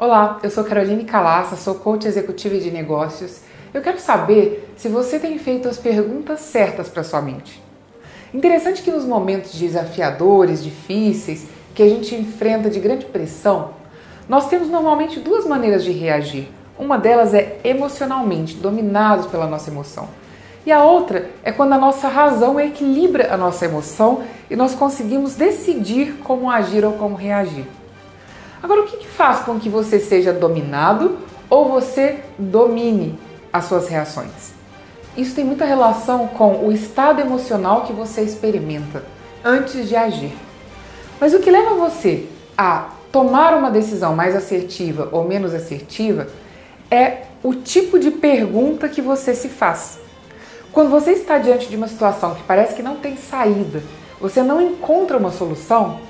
Olá, eu sou Caroline Calassa, sou coach executiva de negócios. Eu quero saber se você tem feito as perguntas certas para sua mente. Interessante que nos momentos desafiadores, difíceis, que a gente enfrenta de grande pressão, nós temos normalmente duas maneiras de reagir. Uma delas é emocionalmente, dominados pela nossa emoção. E a outra é quando a nossa razão equilibra a nossa emoção e nós conseguimos decidir como agir ou como reagir. Agora, o que, que faz com que você seja dominado ou você domine as suas reações? Isso tem muita relação com o estado emocional que você experimenta antes de agir. Mas o que leva você a tomar uma decisão mais assertiva ou menos assertiva é o tipo de pergunta que você se faz. Quando você está diante de uma situação que parece que não tem saída, você não encontra uma solução,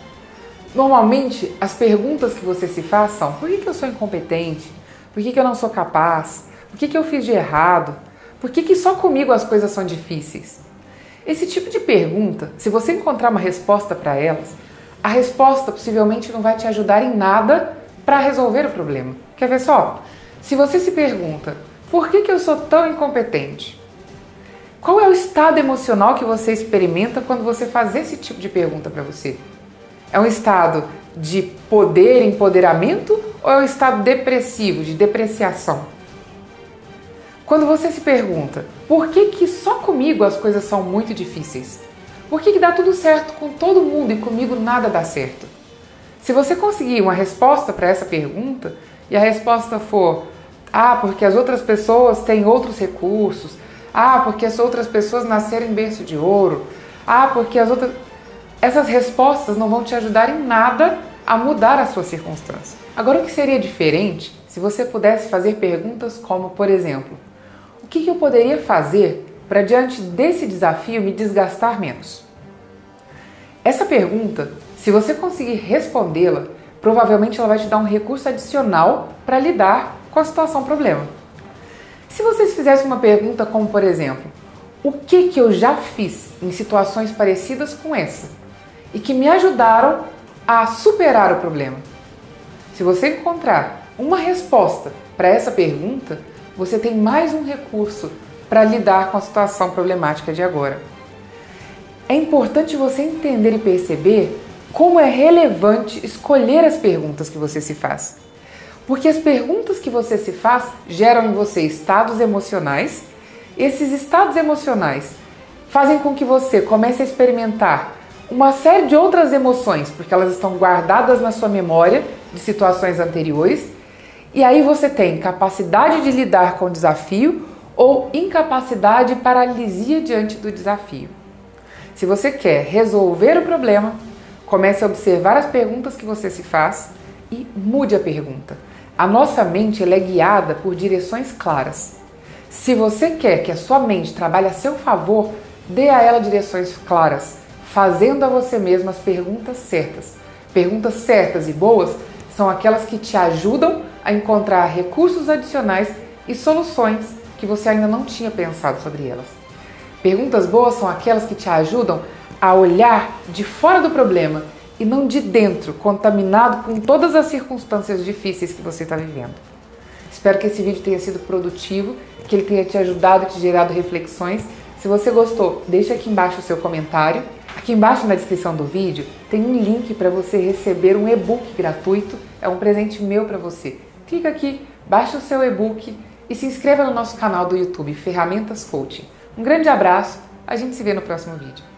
Normalmente, as perguntas que você se faz são: por que, que eu sou incompetente? Por que, que eu não sou capaz? Por que, que eu fiz de errado? Por que, que só comigo as coisas são difíceis? Esse tipo de pergunta, se você encontrar uma resposta para elas, a resposta possivelmente não vai te ajudar em nada para resolver o problema. Quer ver só? Se você se pergunta: por que, que eu sou tão incompetente? Qual é o estado emocional que você experimenta quando você faz esse tipo de pergunta para você? É um estado de poder, empoderamento ou é um estado depressivo, de depreciação? Quando você se pergunta por que, que só comigo as coisas são muito difíceis? Por que, que dá tudo certo com todo mundo e comigo nada dá certo? Se você conseguir uma resposta para essa pergunta e a resposta for ah, porque as outras pessoas têm outros recursos, ah, porque as outras pessoas nasceram em berço de ouro, ah, porque as outras essas respostas não vão te ajudar em nada a mudar a sua circunstância. Agora, o que seria diferente se você pudesse fazer perguntas como, por exemplo, o que eu poderia fazer para, diante desse desafio, me desgastar menos? Essa pergunta, se você conseguir respondê-la, provavelmente ela vai te dar um recurso adicional para lidar com a situação problema. Se vocês fizessem uma pergunta como, por exemplo, o que, que eu já fiz em situações parecidas com essa e que me ajudaram a superar o problema. Se você encontrar uma resposta para essa pergunta, você tem mais um recurso para lidar com a situação problemática de agora. É importante você entender e perceber como é relevante escolher as perguntas que você se faz. Porque as perguntas que você se faz geram em você estados emocionais. Esses estados emocionais fazem com que você comece a experimentar uma série de outras emoções, porque elas estão guardadas na sua memória de situações anteriores. E aí você tem capacidade de lidar com o desafio ou incapacidade e paralisia diante do desafio. Se você quer resolver o problema, comece a observar as perguntas que você se faz e mude a pergunta. A nossa mente é guiada por direções claras. Se você quer que a sua mente trabalhe a seu favor, dê a ela direções claras fazendo a você mesmo as perguntas certas. Perguntas certas e boas são aquelas que te ajudam a encontrar recursos adicionais e soluções que você ainda não tinha pensado sobre elas. Perguntas boas são aquelas que te ajudam a olhar de fora do problema e não de dentro, contaminado com todas as circunstâncias difíceis que você está vivendo. Espero que esse vídeo tenha sido produtivo, que ele tenha te ajudado e te gerado reflexões. Se você gostou, deixa aqui embaixo o seu comentário Aqui embaixo na descrição do vídeo tem um link para você receber um e-book gratuito, é um presente meu para você. Clica aqui, baixa o seu e-book e se inscreva no nosso canal do YouTube Ferramentas Coaching. Um grande abraço, a gente se vê no próximo vídeo.